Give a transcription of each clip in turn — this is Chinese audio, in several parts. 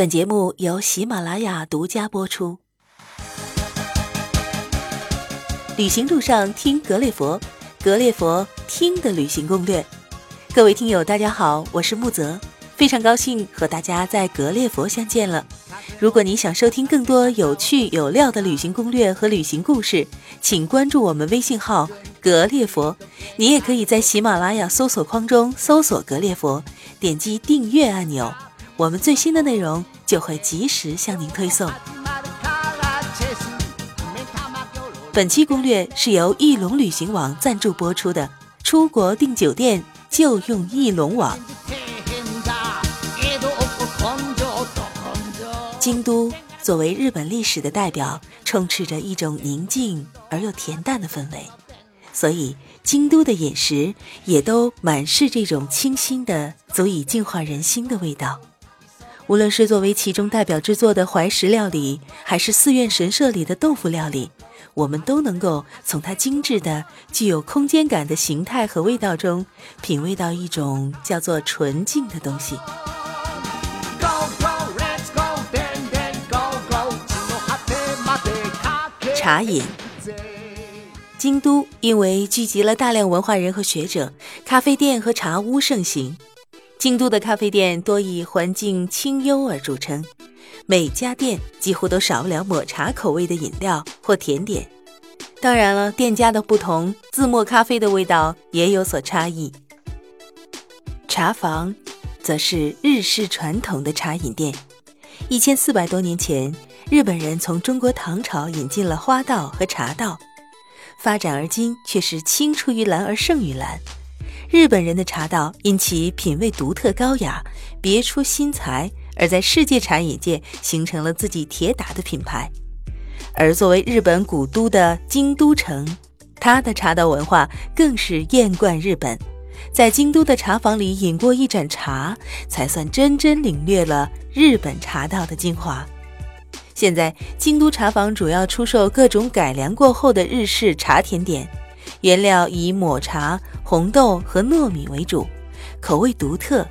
本节目由喜马拉雅独家播出。旅行路上听格列佛，格列佛听的旅行攻略。各位听友，大家好，我是木泽，非常高兴和大家在格列佛相见了。如果你想收听更多有趣有料的旅行攻略和旅行故事，请关注我们微信号“格列佛”。你也可以在喜马拉雅搜索框中搜索“格列佛”，点击订阅按钮。我们最新的内容就会及时向您推送。本期攻略是由翼龙旅行网赞助播出的，出国订酒店就用翼龙网。京都作为日本历史的代表，充斥着一种宁静而又恬淡的氛围，所以京都的饮食也都满是这种清新的、足以净化人心的味道。无论是作为其中代表之作的怀石料理，还是寺院神社里的豆腐料理，我们都能够从它精致的、具有空间感的形态和味道中，品味到一种叫做纯净的东西。茶饮，京都因为聚集了大量文化人和学者，咖啡店和茶屋盛行。京都的咖啡店多以环境清幽而著称，每家店几乎都少不了抹茶口味的饮料或甜点。当然了，店家的不同，自磨咖啡的味道也有所差异。茶房，则是日式传统的茶饮店。一千四百多年前，日本人从中国唐朝引进了花道和茶道，发展而今却是青出于蓝而胜于蓝。日本人的茶道因其品味独特高雅、别出心裁，而在世界茶饮界形成了自己铁打的品牌。而作为日本古都的京都城，它的茶道文化更是艳冠日本。在京都的茶房里饮过一盏茶，才算真真领略了日本茶道的精华。现在，京都茶房主要出售各种改良过后的日式茶甜点。原料以抹茶、红豆和糯米为主，口味独特。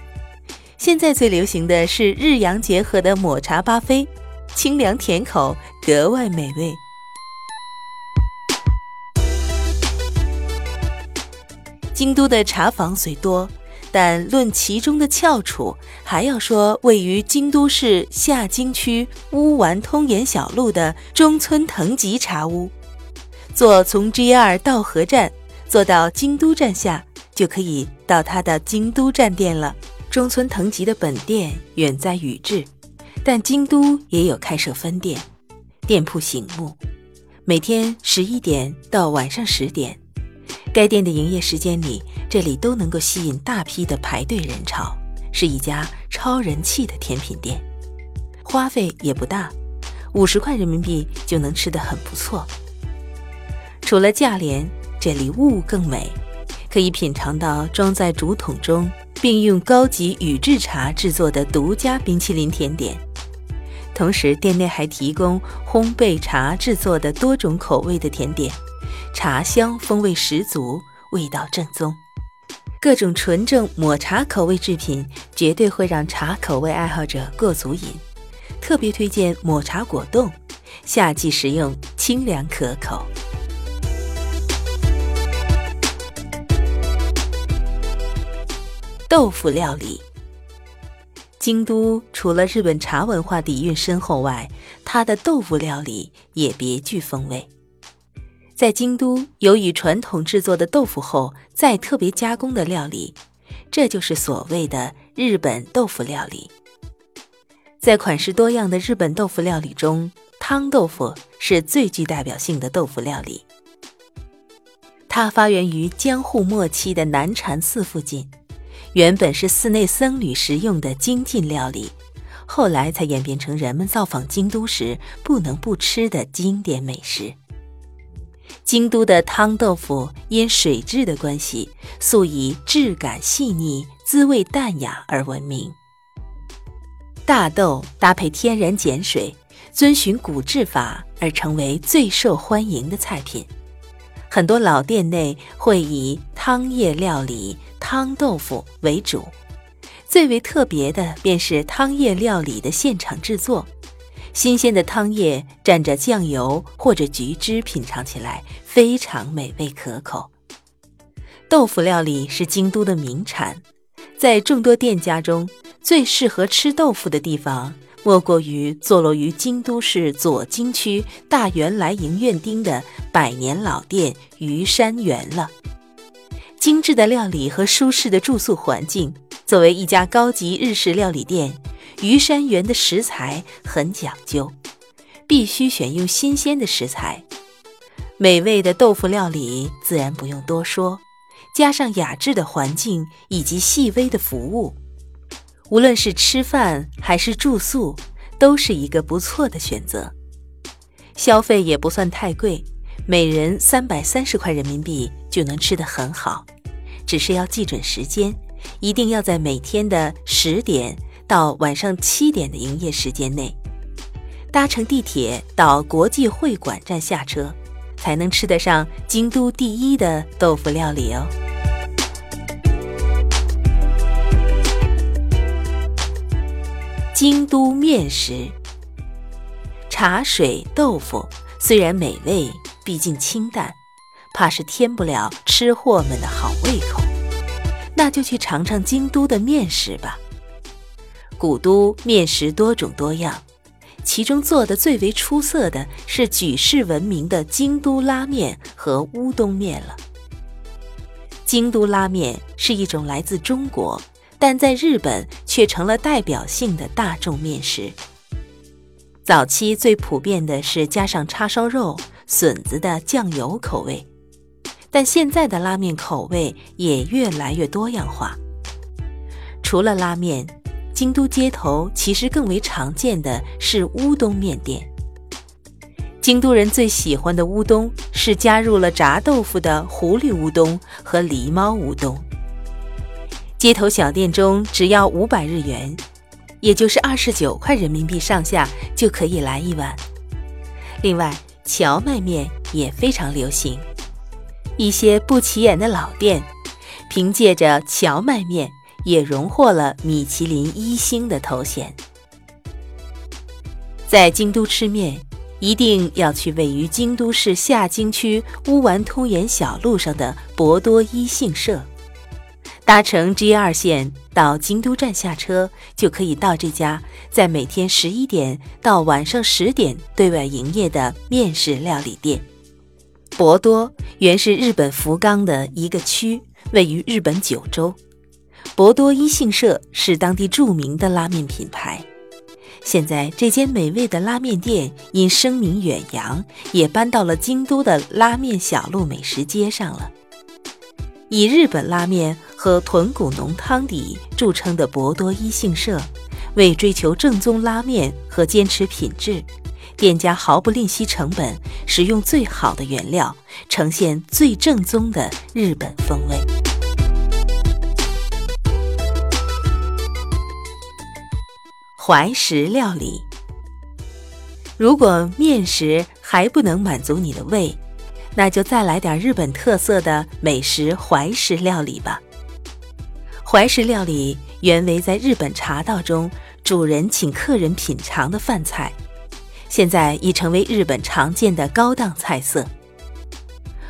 现在最流行的是日洋结合的抹茶巴菲，清凉甜口，格外美味。京都的茶坊虽多，但论其中的翘楚，还要说位于京都市下京区乌丸通岩小路的中村藤吉茶屋。坐从 JR 道河站坐到京都站下，就可以到他的京都站店了。中村藤吉的本店远在宇治，但京都也有开设分店，店铺醒目，每天十一点到晚上十点，该店的营业时间里，这里都能够吸引大批的排队人潮，是一家超人气的甜品店，花费也不大，五十块人民币就能吃得很不错。除了价廉，这里物更美，可以品尝到装在竹筒中并用高级宇治茶制作的独家冰淇淋甜点。同时，店内还提供烘焙茶制作的多种口味的甜点，茶香风味十足，味道正宗。各种纯正抹茶口味制品绝对会让茶口味爱好者过足瘾。特别推荐抹茶果冻，夏季食用清凉可口。豆腐料理。京都除了日本茶文化底蕴深厚外，它的豆腐料理也别具风味。在京都，有以传统制作的豆腐后再特别加工的料理，这就是所谓的日本豆腐料理。在款式多样的日本豆腐料理中，汤豆腐是最具代表性的豆腐料理。它发源于江户末期的南禅寺附近。原本是寺内僧侣食用的精进料理，后来才演变成人们造访京都时不能不吃的经典美食。京都的汤豆腐因水质的关系，素以质感细腻、滋味淡雅而闻名。大豆搭配天然碱水，遵循古制法而成为最受欢迎的菜品。很多老店内会以汤叶料理。汤豆腐为主，最为特别的便是汤叶料理的现场制作。新鲜的汤叶蘸着酱油或者橘汁，品尝起来非常美味可口。豆腐料理是京都的名产，在众多店家中，最适合吃豆腐的地方，莫过于坐落于京都市左京区大原来营院町的百年老店鱼山园了。精致的料理和舒适的住宿环境，作为一家高级日式料理店。鱼山园的食材很讲究，必须选用新鲜的食材。美味的豆腐料理自然不用多说，加上雅致的环境以及细微的服务，无论是吃饭还是住宿，都是一个不错的选择。消费也不算太贵，每人三百三十块人民币就能吃得很好，只是要记准时间，一定要在每天的十点。到晚上七点的营业时间内，搭乘地铁到国际会馆站下车，才能吃得上京都第一的豆腐料理哦。京都面食，茶水豆腐虽然美味，毕竟清淡，怕是添不了吃货们的好胃口，那就去尝尝京都的面食吧。古都面食多种多样，其中做的最为出色的是举世闻名的京都拉面和乌冬面了。京都拉面是一种来自中国，但在日本却成了代表性的大众面食。早期最普遍的是加上叉烧肉、笋子的酱油口味，但现在的拉面口味也越来越多样化。除了拉面。京都街头其实更为常见的是乌冬面店。京都人最喜欢的乌冬是加入了炸豆腐的狐狸乌冬和狸猫乌冬。街头小店中只要五百日元，也就是二十九块人民币上下就可以来一碗。另外，荞麦面也非常流行，一些不起眼的老店，凭借着荞麦面。也荣获了米其林一星的头衔。在京都吃面，一定要去位于京都市下京区乌丸通岩小路上的博多一幸社。搭乘 J 二线到京都站下车，就可以到这家在每天十一点到晚上十点对外营业的面食料理店。博多原是日本福冈的一个区，位于日本九州。博多一幸社是当地著名的拉面品牌，现在这间美味的拉面店因声名远扬，也搬到了京都的拉面小路美食街上了。以日本拉面和豚骨浓汤底著称的博多一幸社，为追求正宗拉面和坚持品质，店家毫不吝惜成本，使用最好的原料，呈现最正宗的日本风味。怀石料理，如果面食还不能满足你的胃，那就再来点日本特色的美食怀石料理吧。怀石料理原为在日本茶道中主人请客人品尝的饭菜，现在已成为日本常见的高档菜色。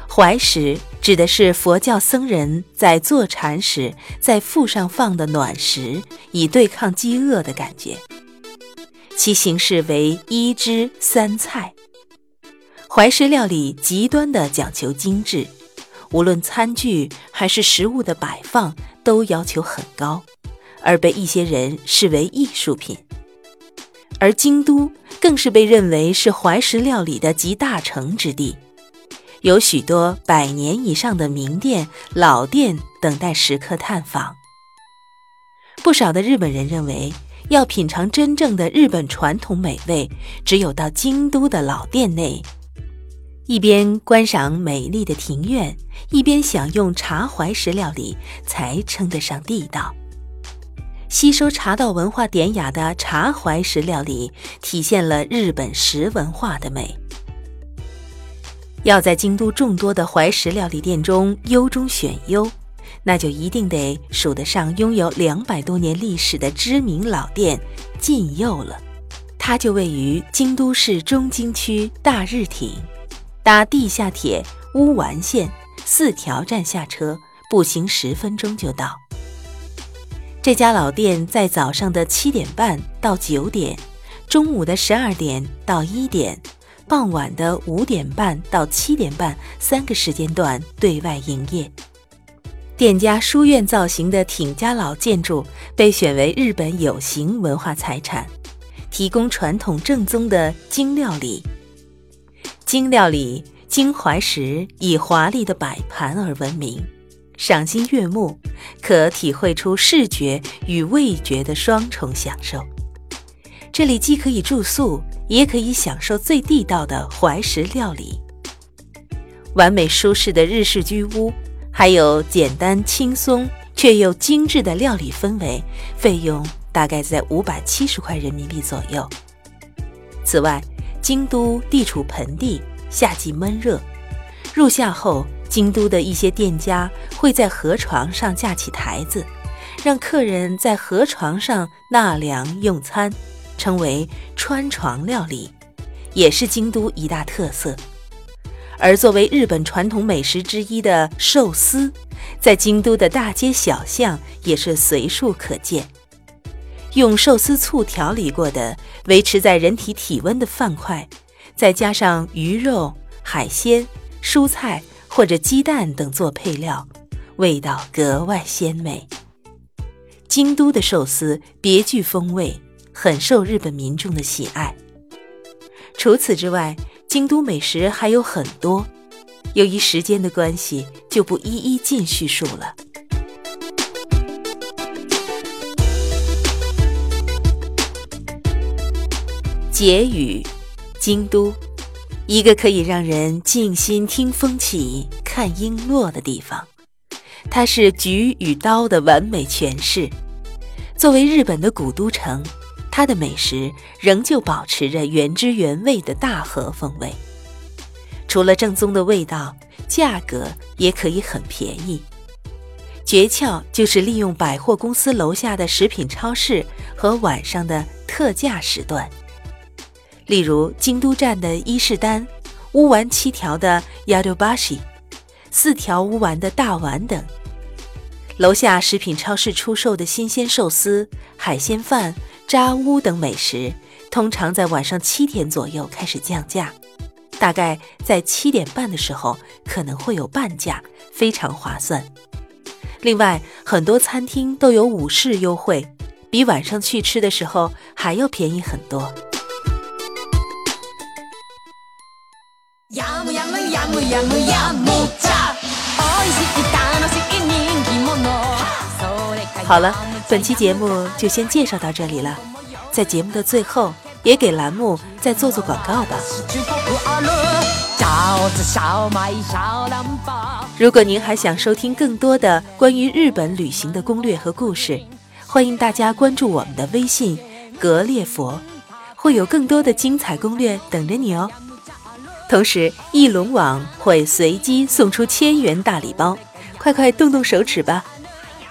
怀石指的是佛教僧人在坐禅时在腹上放的暖食，以对抗饥饿的感觉。其形式为一汁三菜。怀石料理极端的讲求精致，无论餐具还是食物的摆放都要求很高，而被一些人视为艺术品。而京都更是被认为是怀石料理的集大成之地。有许多百年以上的名店、老店等待食客探访。不少的日本人认为，要品尝真正的日本传统美味，只有到京都的老店内，一边观赏美丽的庭院，一边享用茶怀石料理，才称得上地道。吸收茶道文化典雅的茶怀石料理，体现了日本食文化的美。要在京都众多的怀石料理店中优中选优，那就一定得数得上拥有两百多年历史的知名老店晋佑了。它就位于京都市中京区大日町，搭地下铁乌丸线四条站下车，步行十分钟就到。这家老店在早上的七点半到九点，中午的十二点到一点，傍晚的五点半到七点半三个时间段对外营业。店家书院造型的挺家老建筑被选为日本有形文化财产，提供传统正宗的京料理。京料理京怀石以华丽的摆盘而闻名，赏心悦目，可体会出视觉与味觉的双重享受。这里既可以住宿，也可以享受最地道的怀石料理。完美舒适的日式居屋。还有简单轻松却又精致的料理氛围，费用大概在五百七十块人民币左右。此外，京都地处盆地，夏季闷热，入夏后，京都的一些店家会在河床上架起台子，让客人在河床上纳凉用餐，称为川床料理，也是京都一大特色。而作为日本传统美食之一的寿司，在京都的大街小巷也是随处可见。用寿司醋调理过的、维持在人体体温的饭块，再加上鱼肉、海鲜、蔬菜或者鸡蛋等做配料，味道格外鲜美。京都的寿司别具风味，很受日本民众的喜爱。除此之外，京都美食还有很多，由于时间的关系，就不一一尽叙述了。结语：京都，一个可以让人静心听风起、看樱落的地方，它是菊与刀的完美诠释。作为日本的古都城。它的美食仍旧保持着原汁原味的大和风味，除了正宗的味道，价格也可以很便宜。诀窍就是利用百货公司楼下的食品超市和晚上的特价时段，例如京都站的伊势丹、乌丸七条的 Yadobashi、四条乌丸的大丸等。楼下食品超市出售的新鲜寿司、海鲜饭。扎乌等美食通常在晚上七点左右开始降价，大概在七点半的时候可能会有半价，非常划算。另外，很多餐厅都有午市优惠，比晚上去吃的时候还要便宜很多。好了。本期节目就先介绍到这里了，在节目的最后，也给栏目再做做广告吧。如果您还想收听更多的关于日本旅行的攻略和故事，欢迎大家关注我们的微信“格列佛”，会有更多的精彩攻略等着你哦。同时，翼龙网会随机送出千元大礼包，快快动动手指吧！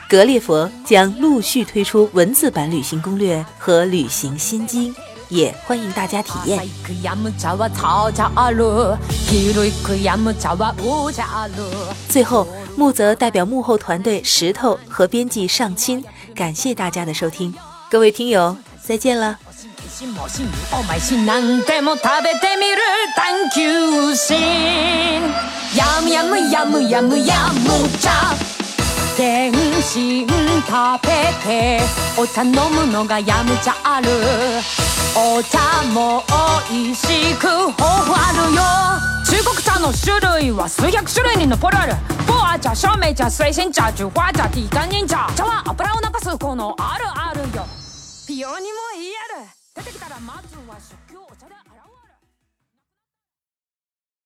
格列佛将陆续推出文字版旅行攻略和旅行心经，也欢迎大家体验。最后，木泽代表幕后团队石头和编辑上清，感谢大家的收听，各位听友再见了。自信も信お前しなん。でも食べてみる探求心やむやむやむやむやむちゃ全身食べてお茶飲むのがやむちゃあるお茶も美味しく頬あるよ中国茶の種類は数百種類に残るポア茶、シャメ茶、水仙茶、中華茶、ティータニン茶茶は油を流す効能あるあるよピオニもいい出てきたらまずは食